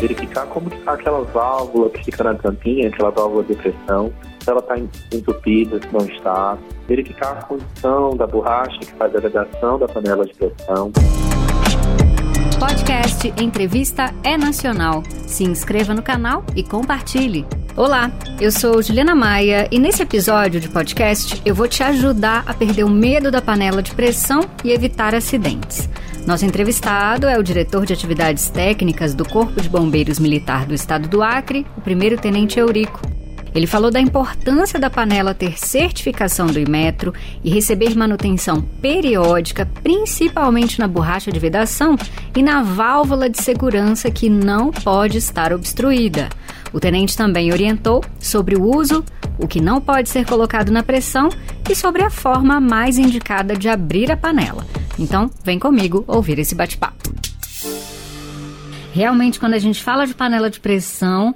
verificar como está aquela válvula que fica na tampinha, aquela válvula de pressão, se ela está entupida, se não está, verificar a condição da borracha que faz a vedação da panela de pressão. Podcast Entrevista é Nacional. Se inscreva no canal e compartilhe. Olá, eu sou Juliana Maia e nesse episódio de podcast eu vou te ajudar a perder o medo da panela de pressão e evitar acidentes. Nosso entrevistado é o diretor de atividades técnicas do Corpo de Bombeiros Militar do Estado do Acre, o primeiro tenente Eurico. Ele falou da importância da panela ter certificação do Imetro e receber manutenção periódica, principalmente na borracha de vedação e na válvula de segurança que não pode estar obstruída. O tenente também orientou sobre o uso, o que não pode ser colocado na pressão e sobre a forma mais indicada de abrir a panela. Então, vem comigo ouvir esse bate-papo. Realmente, quando a gente fala de panela de pressão,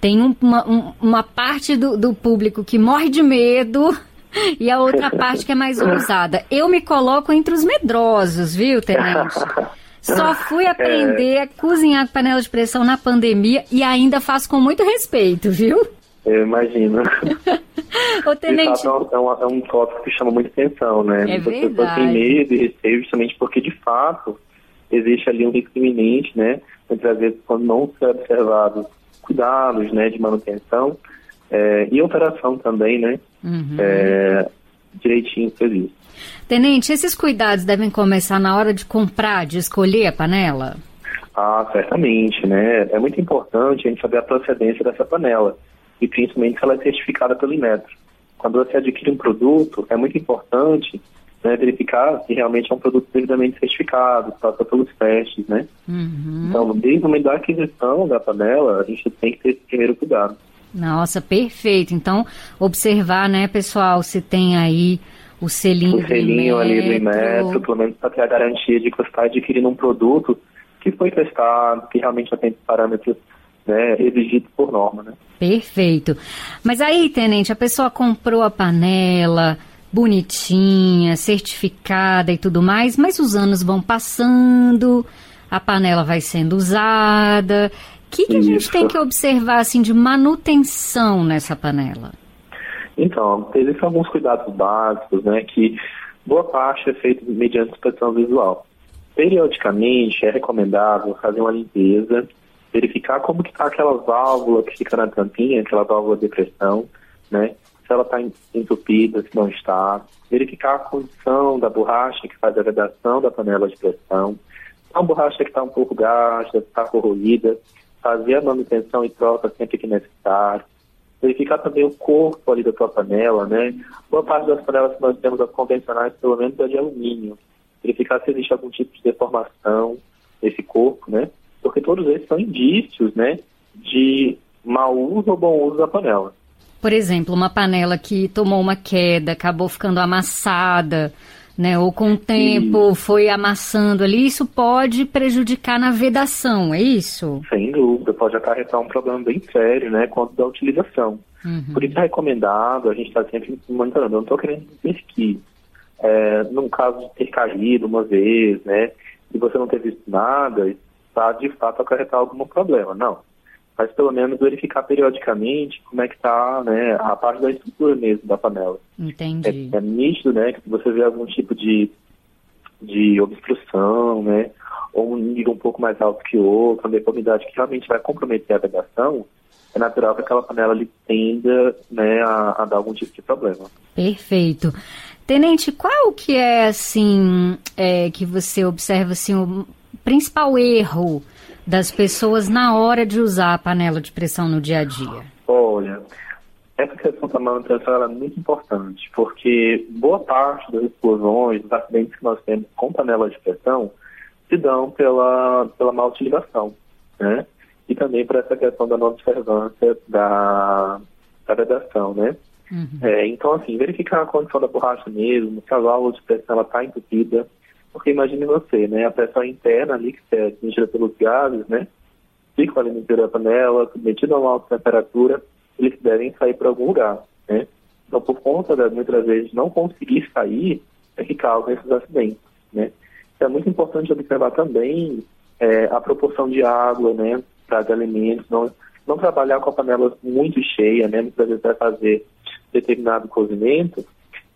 tem uma, um, uma parte do, do público que morre de medo e a outra parte que é mais ousada. Eu me coloco entre os medrosos, viu, Tenente? Só fui aprender é... a cozinhar com panela de pressão na pandemia e ainda faço com muito respeito, viu? Eu imagino. Ô, Tenente... Fato, é, um, é um tópico que chama muita atenção, né? É As pessoas têm medo e receio justamente porque, de fato, existe ali um risco iminente, né? Muitas vezes, quando não se é observado cuidados né, de manutenção é, e operação também, né? Uhum. É, direitinho previsto. Tenente, esses cuidados devem começar na hora de comprar, de escolher a panela? Ah, certamente, né? É muito importante a gente saber a procedência dessa panela e principalmente se ela é certificada pelo Inmetro. Quando você adquire um produto, é muito importante né, verificar se realmente é um produto devidamente certificado, passa pelos testes, né? Uhum. Então, desde o momento da aquisição da panela, a gente tem que ter esse primeiro cuidado. Nossa, perfeito. Então, observar, né, pessoal, se tem aí o selinho, o selinho ali do Imetro, pelo menos para ter a garantia de que você está adquirindo um produto que foi testado, que realmente atende parâmetros né, exigidos por norma, né? Perfeito. Mas aí, tenente, a pessoa comprou a panela, bonitinha, certificada e tudo mais, mas os anos vão passando, a panela vai sendo usada. O que, que a gente tem que observar assim de manutenção nessa panela? Então, existem alguns cuidados básicos, né, que boa parte é feito mediante inspeção visual. Periodicamente é recomendável fazer uma limpeza, verificar como que está aquela válvula que fica na tampinha, aquela válvula de pressão, né? se ela está entupida, se não está, verificar a condição da borracha que faz a vedação da panela de pressão, se é uma borracha que está um pouco gasta, está corroída, fazer a manutenção e troca sempre que necessário, verificar também o corpo ali da tua panela, né? Boa parte das panelas que nós temos as convencionais, pelo menos, é de alumínio. Verificar se existe algum tipo de deformação nesse corpo, né? Porque todos eles são indícios, né, de mau uso ou bom uso da panela. Por exemplo, uma panela que tomou uma queda, acabou ficando amassada, né? Ou com o tempo Sim. foi amassando ali, isso pode prejudicar na vedação, é isso? Sem dúvida, pode acarretar um problema bem sério, né? Quanto da utilização. Uhum. Por isso é recomendado, a gente está sempre monitorando. Eu não estou querendo dizer que, é, num caso de ter caído uma vez, né? E você não ter visto nada, está de fato acarretar algum problema. Não mas pelo menos verificar periodicamente como é que está né, a parte da estrutura mesmo da panela. Entendi. É, é nítido, né, que se você vê algum tipo de, de obstrução, né, ou um nível um pouco mais alto que o outro, uma deformidade que realmente vai comprometer a vedação, é natural que aquela panela ali tenda né, a, a dar algum tipo de problema. Perfeito. Tenente, qual que é, assim, é, que você observa, assim, o principal erro das pessoas na hora de usar a panela de pressão no dia a dia? Olha, essa questão da manutenção é muito importante, porque boa parte das explosões, dos acidentes que nós temos com panela de pressão, se dão pela, pela má utilização, né? E também por essa questão da não observância da, da vedação, né? Uhum. É, então, assim, verificar a condição da borracha mesmo, se a válvula de pressão está entupida, porque imagine você, né? A pressão interna ali, que é atingida pelos gases, né? Fica ali interior da panela, submetido a uma alta temperatura, eles devem sair para algum lugar, né? Então, por conta de muitas vezes não conseguir sair, é que causam esses acidentes, né? Então, é muito importante observar também é, a proporção de água, né? pratos de alimentos, não, não trabalhar com a panela muito cheia, né? Muitas vezes vai fazer determinado cozimento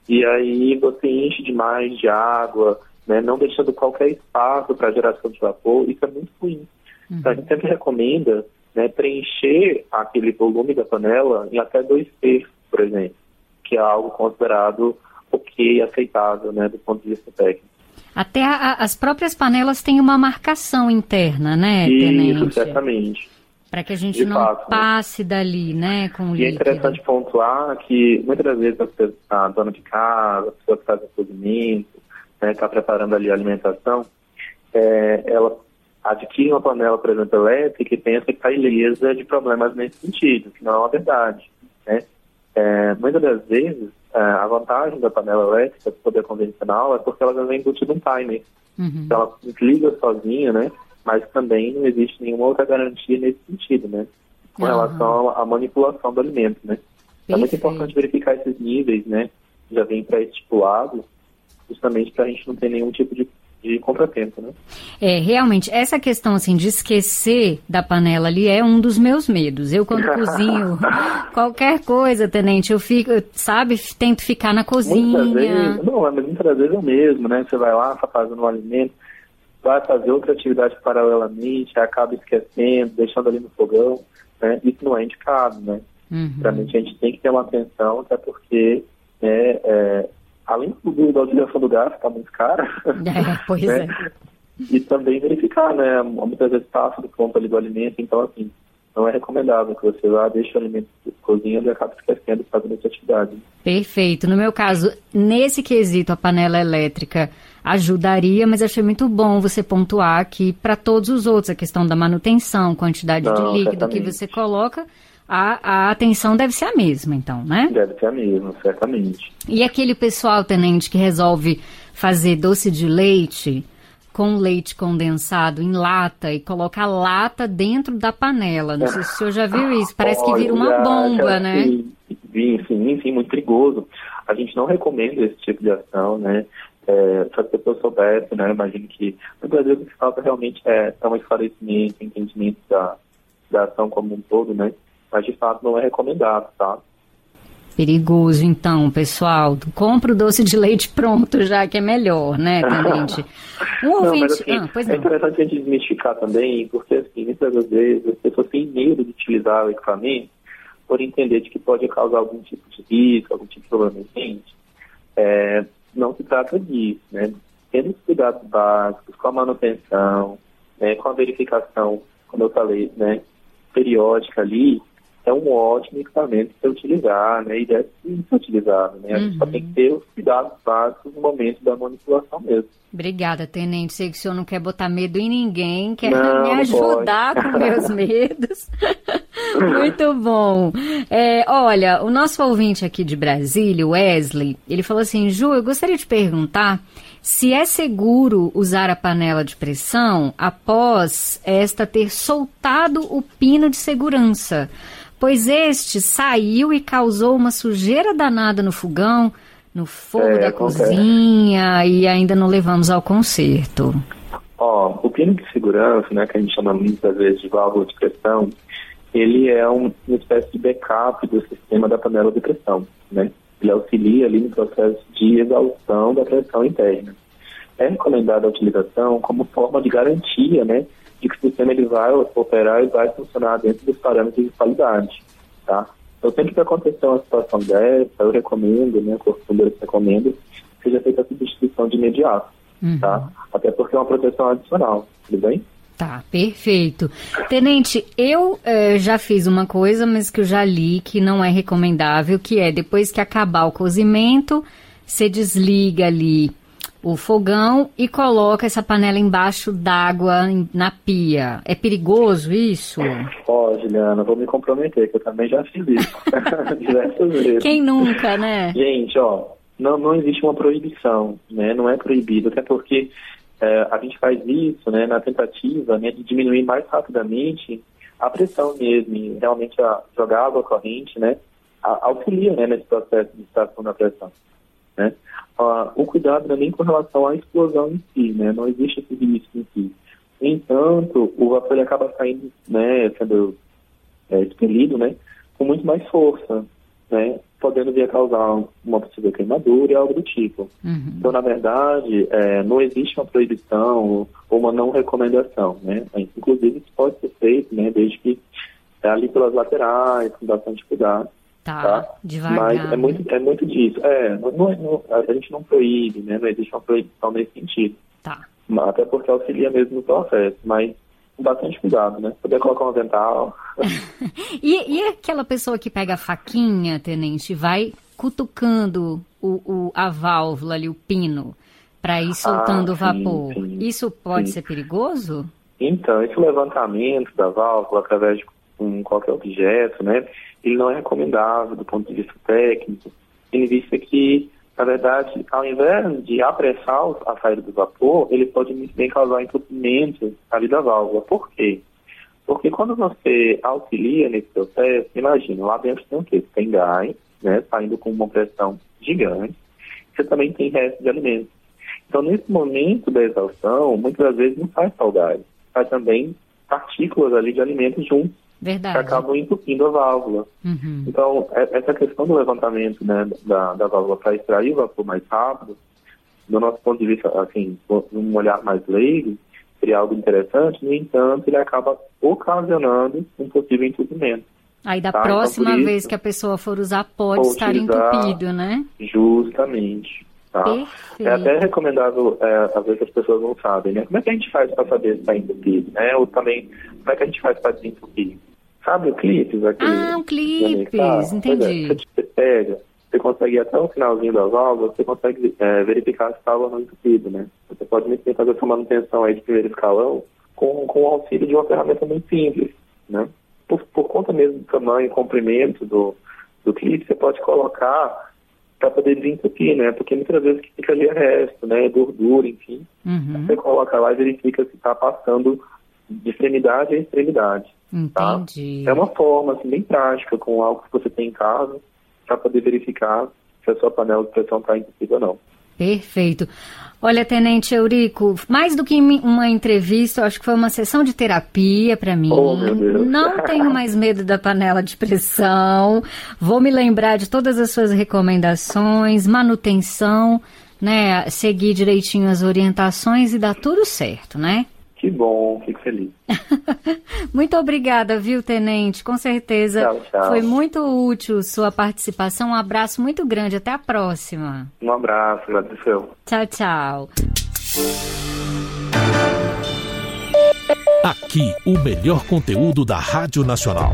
e aí você enche demais de água, né? Não deixando qualquer espaço para geração de vapor, isso é muito ruim. Uhum. Então, a gente sempre recomenda né, preencher aquele volume da panela em até dois terços, por exemplo, que é algo considerado ok, aceitável, né, do ponto de vista técnico. Até a, as próprias panelas têm uma marcação interna, né, Isso, tenente? certamente. Para que a gente de não fato, né? passe né? dali, né, com o E é interessante pontuar que muitas das vezes a, a dona de casa, a pessoa que faz o cozimento, está né, tá preparando ali a alimentação, é, ela adquire uma panela, por exemplo, elétrica e pensa que está ilesa de problemas nesse sentido, que não é uma verdade. Né? É, muitas das vezes, é, a vantagem da panela elétrica do poder convencional é porque ela já vem embutida um timer. Uhum. Então ela desliga sozinha, né? Mas também não existe nenhuma outra garantia nesse sentido, né? Com uhum. relação à manipulação do alimento, né? É muito importante verificar esses níveis, né? Já vem pré-estipulados, justamente para a gente não ter nenhum tipo de de contratempo, né? É, realmente, essa questão, assim, de esquecer da panela ali é um dos meus medos. Eu, quando cozinho qualquer coisa, tenente, eu fico, sabe, tento ficar na cozinha. Muitas vezes, não, mas muitas vezes é o mesmo, né? Você vai lá, está fazendo um alimento, vai fazer outra atividade paralelamente, acaba esquecendo, deixando ali no fogão, né? Isso não é indicado, né? Uhum. Realmente a gente tem que ter uma atenção, até porque né, é, além do, da utilização do gás, está muito cara. É, pois né? é. E também verificar, né? Muitas vezes passa do ponto ali do alimento, então assim, não é recomendável que você vá, deixe o alimento cozinhando e acabe esquecendo de fazer essa atividade. Perfeito. No meu caso, nesse quesito, a panela elétrica ajudaria, mas achei muito bom você pontuar que para todos os outros, a questão da manutenção, quantidade não, de líquido certamente. que você coloca, a, a atenção deve ser a mesma, então, né? Deve ser a mesma, certamente. E aquele pessoal, tenente, que resolve fazer doce de leite com leite condensado em lata e coloca a lata dentro da panela. Não sei se o senhor já viu isso. Parece que vira uma bomba, né? Sim, sim, sim, muito perigoso. A gente não recomenda esse tipo de ação, né? É, se as pessoas soubessem, né? Imagino que muitas vezes o que falta realmente é, é um esclarecimento, entendimento da, da ação como um todo, né? Mas de fato não é recomendado, tá? Perigoso, então, pessoal. Compra o doce de leite pronto, já que é melhor, né, Tenente? Um ouvinte... Não, assim, ah, pois é interessante a gente desmistificar também, porque, assim, muitas vezes as pessoas têm medo de utilizar o equipamento por entender de que pode causar algum tipo de risco, algum tipo de problema é, Não se trata disso, né? Tendo os cuidados básicos, com a manutenção, né, com a verificação, como eu falei, né, periódica ali, é um ótimo equipamento para utilizar, né? E deve ser utilizado, né? A gente só tem que ter os cuidados básicos no momento da manipulação mesmo. Obrigada, Tenente. Sei que o senhor não quer botar medo em ninguém, quer não, me ajudar com meus medos. Muito bom. É, olha, o nosso ouvinte aqui de Brasília, Wesley, ele falou assim, Ju, eu gostaria de perguntar se é seguro usar a panela de pressão após esta ter soltado o pino de segurança pois este saiu e causou uma sujeira danada no fogão, no fogo é, da cozinha e ainda não levamos ao conserto. Ó, o pino de segurança, né, que a gente chama muitas vezes de válvula de pressão, ele é um, uma espécie de backup do sistema da panela de pressão, né? Ele auxilia ali no processo de exaustão da pressão interna. É recomendada a utilização como forma de garantia, né, de que o sistema ele vai operar e vai funcionar dentro dos parâmetros de qualidade, tá? Então, sempre que acontecer uma situação dessa, eu recomendo, né, o Bombeiros recomenda, que seja feita a substituição de imediato, uhum. tá? Até porque é uma proteção adicional, tudo bem? Tá, perfeito. Tenente, eu eh, já fiz uma coisa, mas que eu já li que não é recomendável, que é depois que acabar o cozimento, você desliga ali o fogão e coloca essa panela embaixo d'água na pia. É perigoso isso? Ó, oh, Juliana, vou me comprometer, que eu também já fiz isso. Diversas vezes. Quem nunca, né? Gente, ó, não, não existe uma proibição, né? Não é proibido, até porque é, a gente faz isso, né, na tentativa né, de diminuir mais rapidamente a pressão mesmo, realmente a, jogar água corrente, né, a, auxilia, né, nesse processo de extração da pressão, né? Uh, o cuidado não é nem com relação à explosão em si, né? Não existe esse risco em si. No entanto, o vapor acaba saindo, né, sendo é, expelido, né, com muito mais força, né, podendo vir a causar uma possível queimadura e algo do tipo. Uhum. Então, na verdade, é, não existe uma proibição ou uma não recomendação, né? Inclusive, isso pode ser feito, né, desde que é ali pelas laterais, com bastante cuidado. Tá, tá? devagar. Mas é muito, é muito disso. É, não, não, a gente não proíbe, né? Não existe uma proibição nesse sentido. Tá. Até porque auxilia mesmo no processo, mas com bastante cuidado, né? Poder colocar um avental. e, e aquela pessoa que pega a faquinha, tenente, vai cutucando o, o, a válvula ali, o pino, para ir soltando ah, o vapor. Sim, Isso pode sim. ser perigoso? Então, esse levantamento da válvula através de um, qualquer objeto, né? Ele não é recomendável do ponto de vista técnico, em vista que na verdade, ao invés de apressar a saída do vapor, ele pode muito bem causar entupimento ali da válvula. Por quê? Porque quando você auxilia nesse processo, imagina, lá dentro tem o quê? Tem gás, né, saindo com uma pressão gigante. Você também tem resto de alimentos. Então, nesse momento da exaustão, muitas vezes não faz só o gás, faz também partículas ali de alimentos juntos. Verdade. que acabam entupindo a válvula. Uhum. Então, é, essa questão do levantamento né, da, da válvula para extrair o vapor mais rápido, do nosso ponto de vista, assim, um olhar mais leigo, seria algo interessante, no entanto, ele acaba ocasionando um possível entupimento. Aí da tá? Então, próxima então, vez que a pessoa for usar, pode estar entupido, né? Justamente. Tá? É até recomendável, é, às vezes as pessoas não sabem, né? Como é que a gente faz para saber se está entupido, né? Ou também, como é que a gente faz para desentupir? Sabe o clipes? Aquele, ah, o clipes, ah, entendi. É, você pega, você consegue ir até o finalzinho da válvula, você consegue é, verificar se estava não entupido, né? Você pode muito bem fazer essa manutenção aí de primeiro escalão com, com o auxílio de uma ferramenta muito simples, né? Por, por conta mesmo do tamanho e comprimento do, do clipe, você pode colocar para poder desentupir, né? Porque muitas vezes fica ali é resto, né? Gordura, enfim. Uhum. Você coloca lá e verifica se está passando de extremidade a extremidade. Entendi. Tá? É uma forma assim, bem prática, com algo que você tem em casa, para poder verificar se a sua panela de pressão está entupida ou não. Perfeito. Olha, Tenente Eurico, mais do que uma entrevista, acho que foi uma sessão de terapia para mim. Oh. Não tenho mais medo da panela de pressão. Vou me lembrar de todas as suas recomendações, manutenção, né? Seguir direitinho as orientações e dar tudo certo, né? Que bom, fico feliz. muito obrigada, viu, Tenente? Com certeza tchau, tchau. foi muito útil sua participação. Um abraço muito grande. Até a próxima. Um abraço, agradeceu. Tchau, tchau. Aqui, o melhor conteúdo da Rádio Nacional.